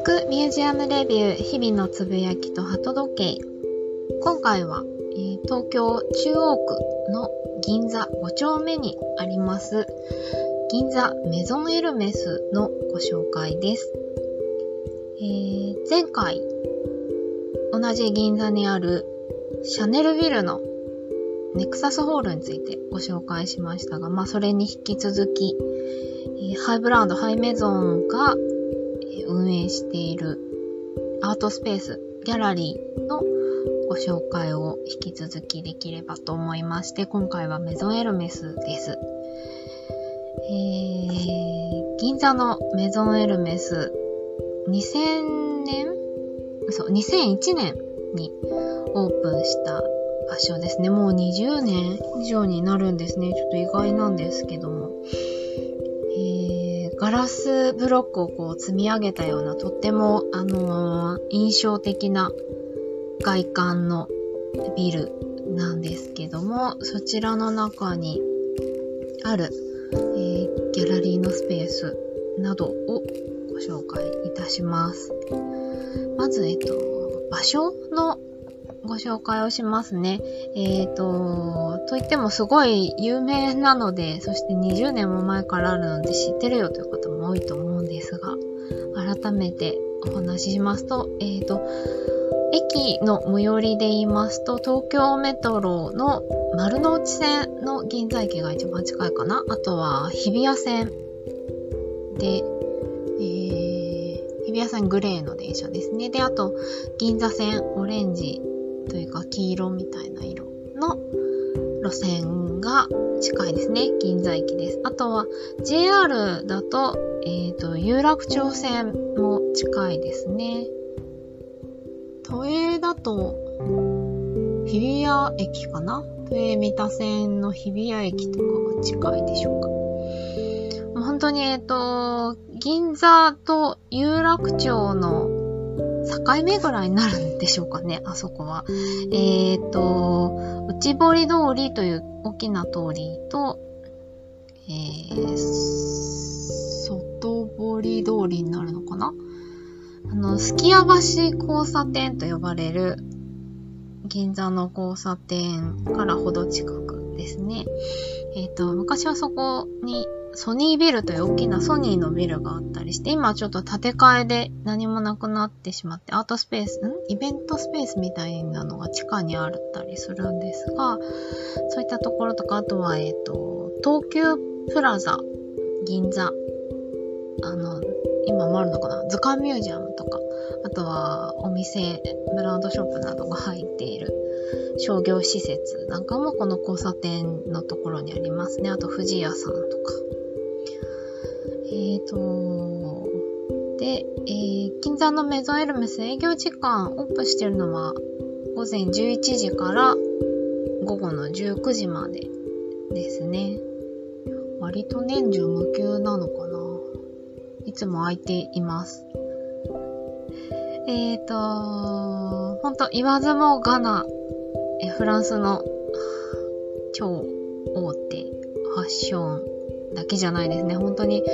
聞くミュージアムレビュー日々のつぶやきと鳩時計。今回は、えー、東京中央区の銀座5丁目にあります銀座メゾンエルメスのご紹介です、えー、前回同じ銀座にあるシャネルビルのネクサスホールについてご紹介しましたが、まあ、それに引き続き、えー、ハイブランド、ハイメゾンが、運営しているアートスペース、ギャラリーのご紹介を引き続きできればと思いまして、今回はメゾンエルメスです。えー、銀座のメゾンエルメス、2000年？そう、2001年にオープンした場所ですね。もう20年以上になるんですね。ちょっと意外なんですけども。ガラスブロックをこう積み上げたようなとっても、あのー、印象的な外観のビルなんですけども、そちらの中にある、えー、ギャラリーのスペースなどをご紹介いたします。まず、えっと、場所のご紹介をしますね。えっ、ー、と、といってもすごい有名なので、そして20年も前からあるので知ってるよという方も多いと思うんですが、改めてお話ししますと、えっ、ー、と、駅の最寄りで言いますと、東京メトロの丸の内線の銀座駅が一番近いかな。あとは日比谷線で、えー、日比谷線グレーの電車ですね。で、あと、銀座線オレンジというか黄色みたいな色の路線が近いですね。銀座駅です。あとは JR だと、えっ、ー、と、有楽町線も近いですね。都営だと、日比谷駅かな？都営三田線の日比谷駅とかが近いでしょうか。本当に、えっ、ー、と、銀座と有楽町の境目ぐらいになるんでしょうかね、あそこは。えっ、ー、と、内堀通りという大きな通りと、えー、外堀通りになるのかな？あの、すきや橋交差点と呼ばれる銀座の交差点からほど近くですね。えっ、ー、と、昔はそこにソニービルという大きなソニーのビルがあったりして、今ちょっと建て替えで何もなくなってしまって、アートスペース、ん？イベントスペースみたいなのが地下にあったりするんですが、そういったところとか、あとは、えっ、ー、と、東急プラザ、銀座、あの、今もあるのかな？図鑑ミュージアムとか、あとはお店、ブランドショップなどが入っている商業施設なんかもこの交差点のところにありますね。あと富士屋さんとか。えっ、ー、と、で、えー、銀座のメゾンエルメス営業時間オープンしてるのは午前11時から午後の19時までですね。割と年中無休なのかないつも空いています。えっ、ー、と、ほんと言わずもがな、えフランスの超大手ファッションだけじゃないですね。本当に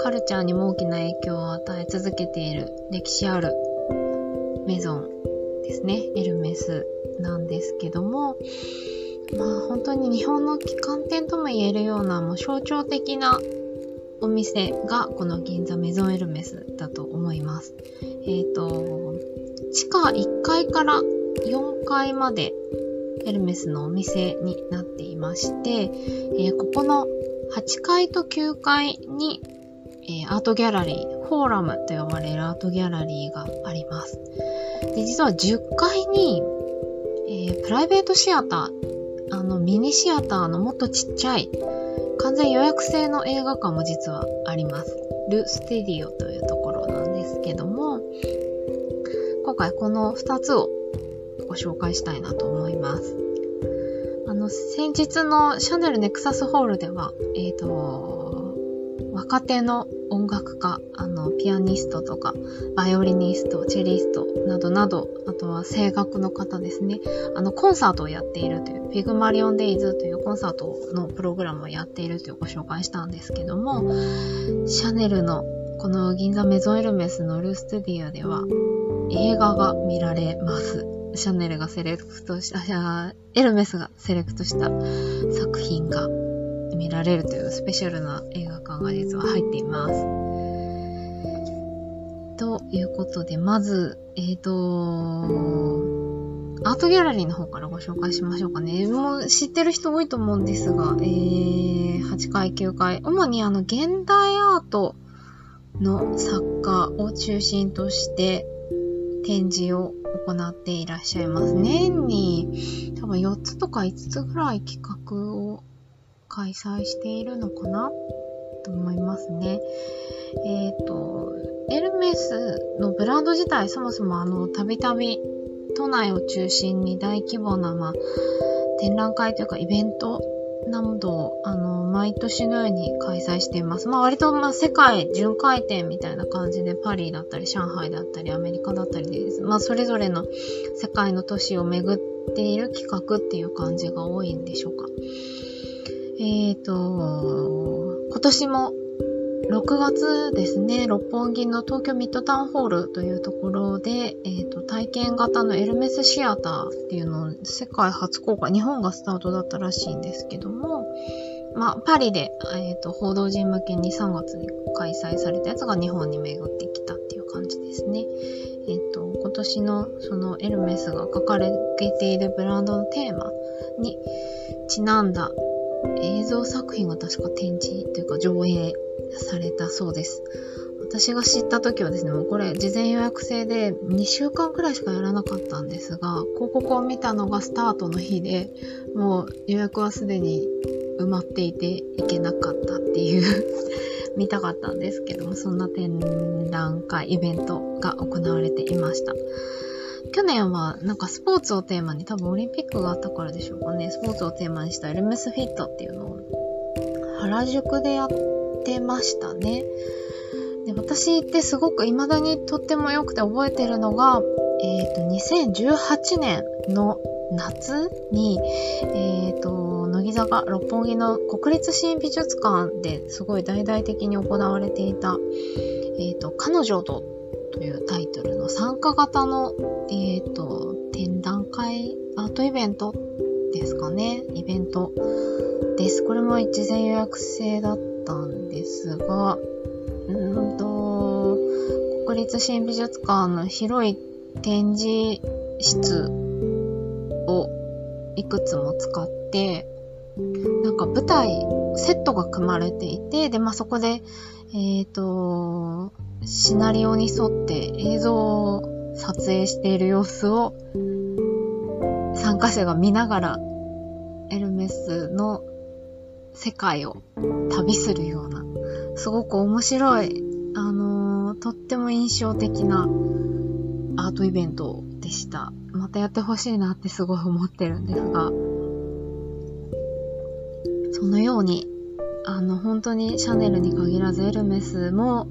カルチャーにも大きな影響を与え続けている歴史あるメゾンですね。エルメスなんですけども、まあ本当に日本の旗艦店とも言えるようなもう象徴的なお店がこの銀座メゾンエルメスだと思います。えっ、ー、と、地下1階から4階までエルメスのお店になっていまして、えー、ここの8階と9階に、えー、アートギャラリー、フォーラムと呼ばれるアートギャラリーがあります。で、実は10階に、えー、プライベートシアター、あのミニシアターのもっとちっちゃい完全予約制の映画館も実はあります。ル・ステディオというところなんですけども、今回この2つをご紹介したいなと思います。あの、先日のシャネルネクサスホールでは、えっ、ー、と、若手の音楽家、あの、ピアニストとか、バイオリニスト、チェリストなどなど、あとは声楽の方ですね、あの、コンサートをやっているという、ピグマリオンデイズというコンサートのプログラムをやっているというご紹介したんですけども、シャネルのこの銀座メゾンエルメスのルーステディアでは映画が見られます。シャネルがセレクトした、エルメスがセレクトした作品が見られるというスペシャルな映画館が実は入っています。ということで、まず、えっ、ー、と、アートギャラリーの方からご紹介しましょうかね。もう知ってる人多いと思うんですが、えー、8回、9回、主にあの、現代アートの作家を中心として展示を行っていらっしゃいます。年に多分4つとか5つぐらい企画を開催しているのかな？と思いますね。えっ、ー、と、エルメスのブランド自体そもそもあの、たびたび都内を中心に大規模な、まあ、展覧会というかイベントなどを、あの、毎年のように開催しています。まあ割と、まあ世界巡回展みたいな感じでパリだったり上海だったりアメリカだったりです。まあそれぞれの世界の都市を巡っている企画っていう感じが多いんでしょうか。えっ、ー、と、今年も6月ですね、六本木の東京ミッドタウンホールというところで、えーと、体験型のエルメスシアターっていうのを世界初公開、日本がスタートだったらしいんですけども、まあ、パリで、えーと、報道陣向けに3月に開催されたやつが日本に巡ってきたっていう感じですね。えっ、ー、と、今年のそのエルメスが書かれているブランドのテーマにちなんだ映像作品が確か展示というか上映されたそうです。私が知った時はですね、もうこれ事前予約制で2週間くらいしかやらなかったんですが、広告を見たのがスタートの日で、もう予約はすでに埋まっていていけなかったっていう 見たかったんですけども、そんな展覧会、イベントが行われていました。去年はなんかスポーツをテーマに多分オリンピックがあったからでしょうかね、スポーツをテーマにしたエルメスフィットっていうのを原宿でやってましたね。で私ってすごく未だにとっても良くて覚えてるのが、えっ、ー、と、2018年の夏に、えっ、ー、と、乃木坂六本木の国立新美術館ですごい大々的に行われていた、えっ、ー、と、彼女というタイトルの参加型の、えっ、ー、と、展覧会、アートイベントですかね。イベントです。これも事前予約制だったんですが、うんと、国立新美術館の広い展示室をいくつも使って、なんか舞台、セットが組まれていて、で、まあ、そこで、えっ、ー、と、シナリオに沿って映像を撮影している様子を参加者が見ながらエルメスの世界を旅するような、すごく面白い、あのー、とっても印象的なアートイベントでした。またやってほしいなってすごい思ってるんですが、そのように、あの、本当にシャネルに限らずエルメスも、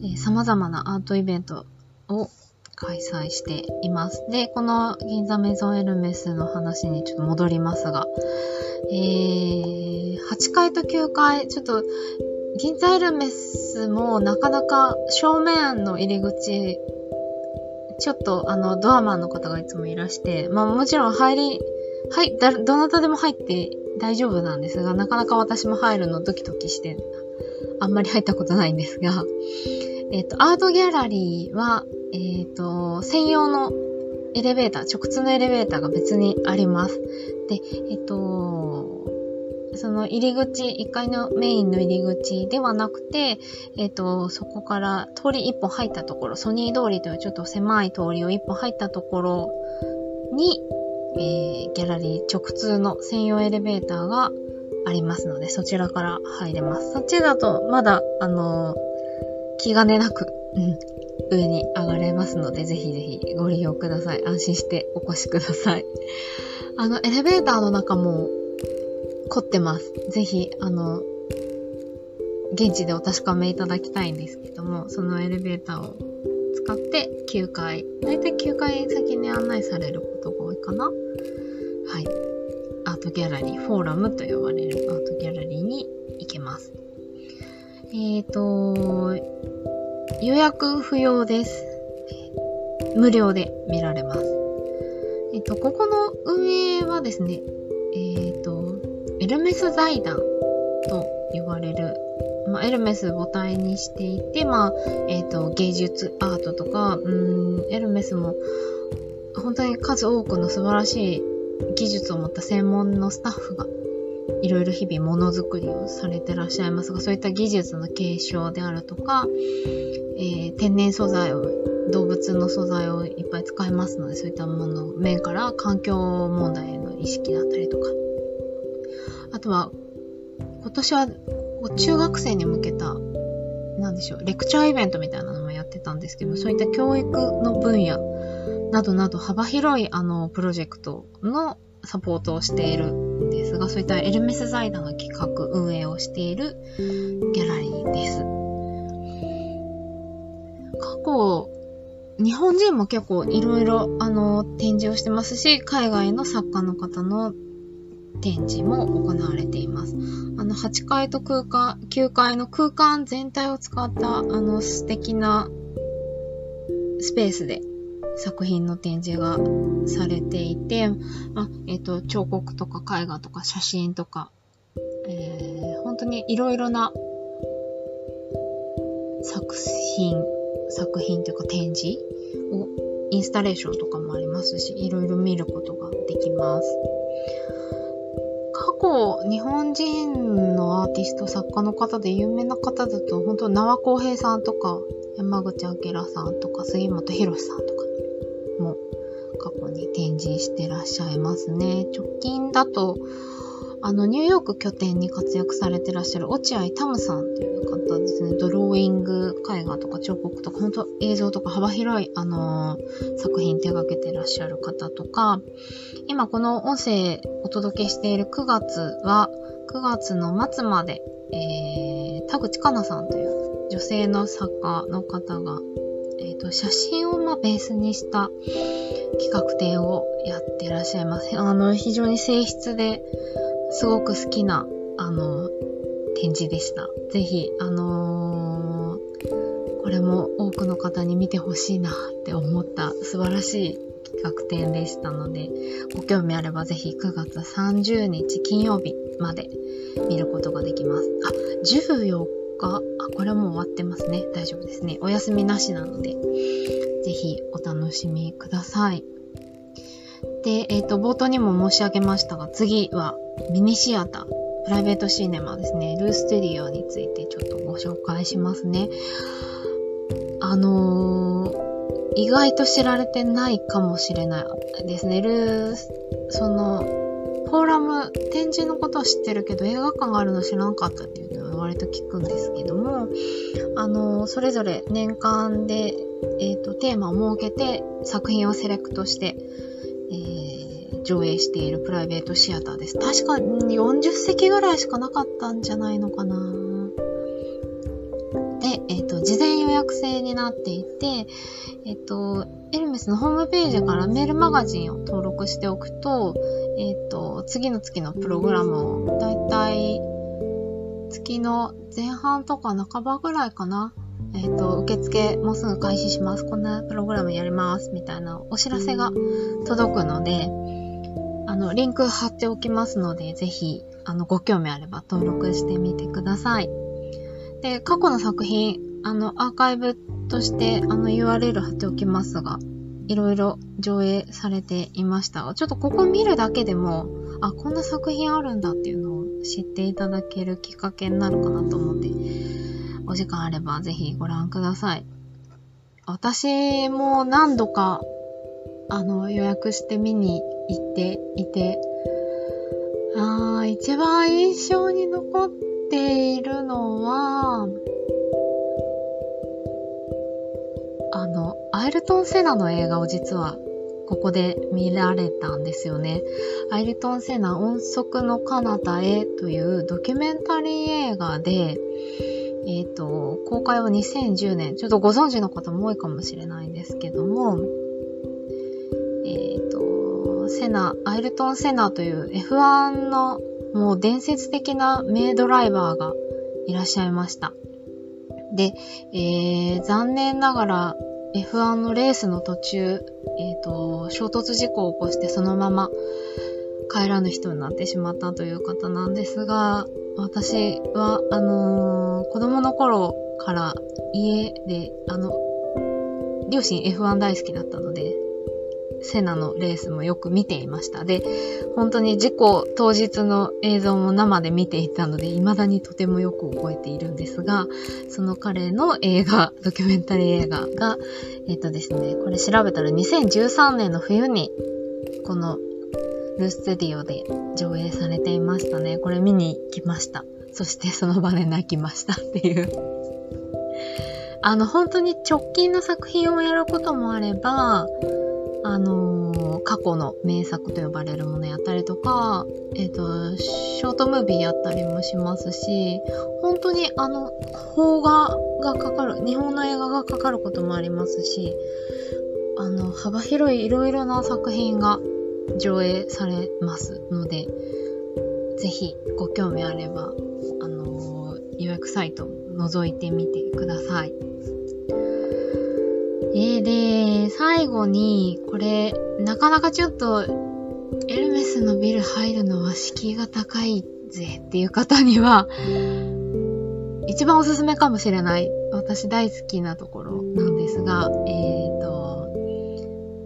えー、様々なアートイベントを開催しています。で、この銀座メゾンエルメスの話にちょっと戻りますが、えー、8階と9階、ちょっと銀座エルメスもなかなか正面の入り口、ちょっとあのドアマンの方がいつもいらして、まあもちろん入り、はい、だ、どなたでも入って大丈夫なんですが、なかなか私も入るのドキドキして、あんまり入ったことないんですが、えっ、ー、と、アートギャラリーは、えっ、ー、と、専用のエレベーター、直通のエレベーターが別にあります。で、えっ、ー、と、その入り口、1階のメインの入り口ではなくて、えっ、と、そこから通り1本入ったところ、ソニー通りというちょっと狭い通りを1本入ったところに、えー、ギャラリー直通の専用エレベーターがありますので、そちらから入れます。そっちだと、まだ、あのー気兼ねなく、うん、上に上がれますので、ぜひぜひご利用ください。安心してお越しください。あの、エレベーターの中も凝ってます。ぜひ、あの、現地でお確かめいただきたいんですけども、そのエレベーターを使って9階、だいたい9階先に案内されることが多いかな。はい。アートギャラリー、フォーラムと呼ばれるアートギャラリーに行けます。えっ、ー、と、予約不要です。無料で見られます。えっと、ここの運営はですね、えっ、と、エルメス財団と呼ばれる、まあ、エルメス母体にしていて、まあ、えっ、と、芸術、アートとか、うん、エルメスも、本当に数多くの素晴らしい技術を持った専門のスタッフがいろいろ日々ものづくりをされてらっしゃいますが、そういった技術の継承であるとか、えー、天然素材を、動物の素材をいっぱい使いますので、そういったもの、面から環境問題への意識だったりとか、あとは、今年は中学生に向けた、なんでしょう、レクチャーイベントみたいなのもやってたんですけど、そういった教育の分野などなど幅広いあのプロジェクトのサポートをしているですが、そういったエルメス財団が企画、運営をしているギャラリーです。過去、日本人も結構いろいろあの展示をしてますし、海外の作家の方の展示も行われています。あの、8階と空間、9階の空間全体を使った、あの、素敵なスペースで作品の展示がされていて、まえっ、ー、と、彫刻とか絵画とか写真とか、えー、本当にいろいろな作品、作品というか展示を、インスタレーションとかもありますし、いろいろ見ることができます。過去、日本人のアーティスト、作家の方で有名な方だと、本当、縄公平さんとか、山口明さんとか、杉本博さんとか、しゃいますね。直近だと、あの、ニューヨーク拠点に活躍されてらっしゃる落合タムさんという方ですね。ドローイング、絵画とか彫刻とか、本当映像とか幅広い、あのー、作品手掛けてらっしゃる方とか、今この音声お届けしている9月は、9月の末まで、えー、田口かなさんという女性の作家の方がえ、ー、と、写真をまベースにした企画展をやってらっしゃいます。あの、非常に静筆ですごく好きな、あの、展示でした。ぜひ、あのー、これも多くの方に見てほしいなって思った素晴らしい企画展でしたので、ご興味あればぜひ9月30日金曜日まで見ることができます。あ、14日、あ、これはもう終わってますね。大丈夫ですね。お休みなしなので、ぜひお楽しみください。で、えっ、ー、と、冒頭にも申し上げましたが、次はミニシアター、プライベートシネマですね、ルーステリオについてちょっとご紹介しますね。あのー、意外と知られてないかもしれないですね。ルース、その、フォーラム、展示のことは知ってるけど映画館があるの知らなかったっていうのは割と聞くんですけども、あの、それぞれ年間で、えっ、ー、と、テーマを設けて作品をセレクトして、えー、上映しているプライベートシアターです。確か40席ぐらいしかなかったんじゃないのかな。で、えっ、ー、と、事前予約制になっていて、えっ、と、エルメスのホームページからメールマガジンを登録しておくと、えっ、と、次の月のプログラムをだいたい月の前半とか半ばぐらいかな。えっ、ー、と、受付もうすぐ開始します。こんなプログラムやります。みたいなお知らせが届くので、あの、リンク貼っておきますので、ぜひ、あの、ご興味あれば登録してみてください。で、過去の作品、あの、アーカイブとして、あの、URL 貼っておきますが、いろいろ上映されていました、ちょっとここ見るだけでも、あ、こんな作品あるんだっていうの知っていただけるきっかけになるかなと思って、お時間あればぜひご覧ください。私も何度か、あの、予約して見に行っていて、あー、一番印象に残っているのは、あの、アイルトン・セナの映画を実はここで見られたんですよね。アイルトン・セナ音速の彼方へというドキュメンタリー映画で、えっ、ー、と、公開は2010年、ちょっとご存知の方も多いかもしれないんですけども、えっ、ー、と、セナ、アイルトン・セナという F1 のもう伝説的な名ドライバーがいらっしゃいました。で、えー、残念ながら F1 のレースの途中、えっ、ー、と、衝突事故を起こしてそのまま帰らぬ人になってしまったという方なんですが、私は、あのー、子供の頃から家で、あの、両親 F1 大好きだったので、セナのレースもよく見ていました。で、本当に事故当日の映像も生で見ていたので、未だにとてもよく覚えているんですが、その彼の映画、ドキュメンタリー映画が、えっ、ー、とですね、これ調べたら2013年の冬に、このルーステディオで上映されていましたね。これ見に行きました。そしてその場で泣きましたっていうあの、本当に直近の作品をやることもあれば、あのー、過去の名作と呼ばれるものやったりとか、えっ、ー、と、ショートムービーやったりもしますし、本当にあの、邦画がかかる、日本の映画がかかることもありますし、あの、幅広いいろいろな作品が上映されますので、ぜひご興味あれば、あのー、予約サイト覗いてみてください。えー、で、最後に、これ、なかなかちょっと、エルメスのビル入るのは敷居が高いぜっていう方には、一番おすすめかもしれない、私大好きなところなんですが、えーと、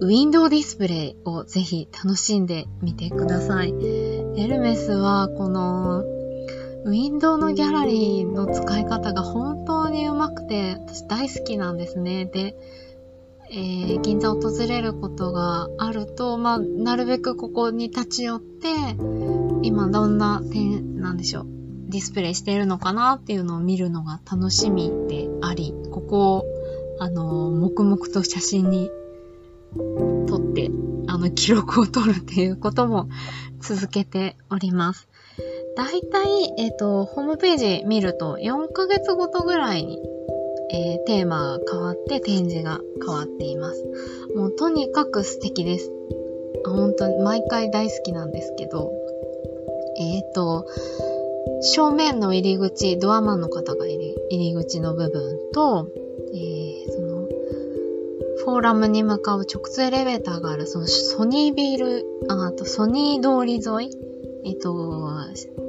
ウィンドウディスプレイをぜひ楽しんでみてください。エルメスは、この、ウィンドウのギャラリーの使い方が本当にうまくて、私大好きなんですね。で、えー、銀座を訪れることがあると、まあ、なるべくここに立ち寄って、今どんな点なんでしょう。ディスプレイしているのかなっていうのを見るのが楽しみであり、ここを、あの、黙々と写真に撮って、あの、記録を取るっていうことも続けております。だいたい、えっ、ー、と、ホームページ見ると4ヶ月ごとぐらいにえー、テーマが変わって展示が変わっています。もうとにかく素敵です。本当に毎回大好きなんですけど、えっ、ー、と、正面の入り口、ドアマンの方が入り入り口の部分と、えー、その、フォーラムに向かう直通エレベーターがある、そのソニービル、あとソニー通り沿い、えっ、ー、と、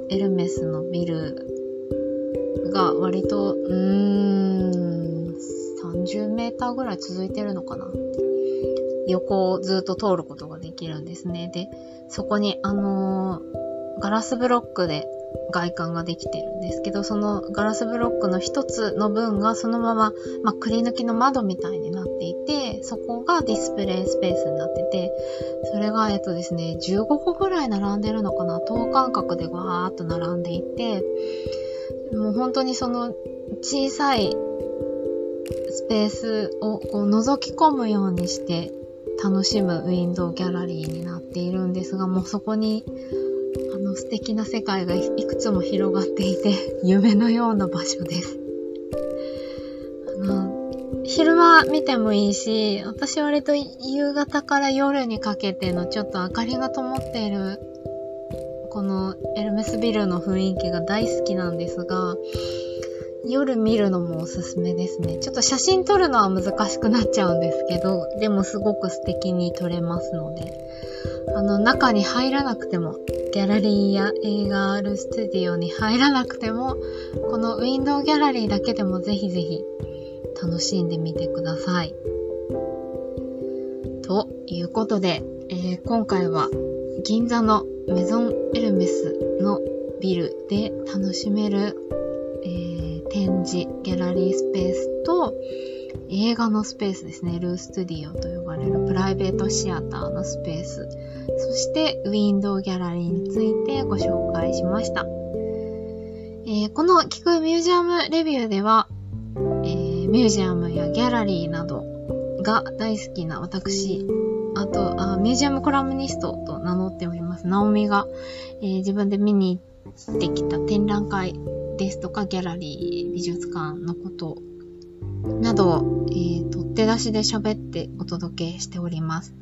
エルメスのビルが割と、うーん、30メーターぐらい続いてるのかな？横をずっと通ることができるんですね。で、そこにあのー、ガラスブロックで外観ができてるんですけど、そのガラスブロックの一つの分がそのまま、まあ、くり抜きの窓みたいになっていて、そこがディスプレイスペースになってて、それが、えっとですね、15個ぐらい並んでるのかな？等間隔でわーっと並んでいて、もう本当にその小さいスペースをこう覗き込むようにして楽しむウィンドウギャラリーになっているんですが、もうそこにあの素敵な世界がいくつも広がっていて、夢のような場所です。あの、昼間見てもいいし、私割と夕方から夜にかけてのちょっと明かりが灯っている、このエルメスビルの雰囲気が大好きなんですが、夜見るのもおすすめですね。ちょっと写真撮るのは難しくなっちゃうんですけど、でもすごく素敵に撮れますので、あの、中に入らなくても、ギャラリーや映画あるスタディオに入らなくても、このウィンドウギャラリーだけでもぜひぜひ楽しんでみてください。ということで、えー、今回は銀座のメゾンエルメスのビルで楽しめる、えー展示、ギャラリースペースと、映画のスペースですね。ルーストディオと呼ばれるプライベートシアターのスペース。そして、ウィンドウギャラリーについてご紹介しました。えー、この聞くミュージアムレビューでは、えー、ミュージアムやギャラリーなどが大好きな私、あとあ、ミュージアムコラムニストと名乗っております、ナオミが、えー、自分で見に行ってきた展覧会ですとか、ギャラリー、美術館のことなど、えー、取って出しで喋ってお届けしております。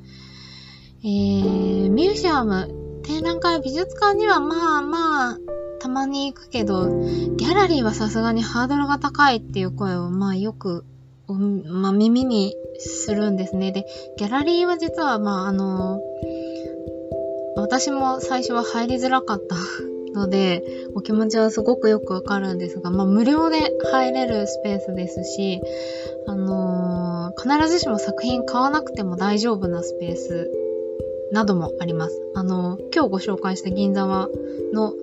えー、ミュージアム、展覧会、美術館にはまあまあ、たまに行くけど、ギャラリーはさすがにハードルが高いっていう声を、まあよくお、まあ耳にするんですね。で、ギャラリーは実は、まああの、私も最初は入りづらかったので、お気持ちはすごくよくわかるんですが、まあ無料で入れるスペースですし、あのー、必ずしも作品買わなくても大丈夫なスペースなどもあります。あのー、今日ご紹介した銀座はの、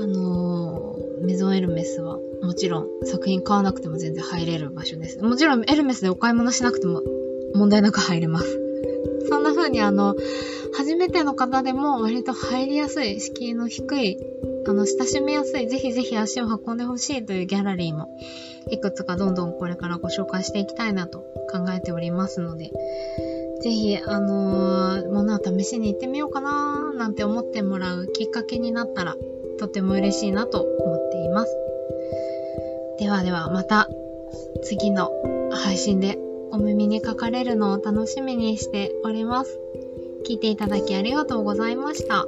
あのー、メゾンエルメスはもちろん作品買わなくても全然入れる場所です。もちろんエルメスでお買い物しなくても問題なく入れます。そんな風にあの、初めての方でも割と入りやすい、敷居の低い、あの、親しみやすい、ぜひぜひ足を運んでほしいというギャラリーも、いくつかどんどんこれからご紹介していきたいなと考えておりますので、ぜひ、あのー、物を試しに行ってみようかななんて思ってもらうきっかけになったら、とても嬉しいなと思っています。ではでは、また次の配信でお耳にかかれるのを楽しみにしております。聞いていただきありがとうございました。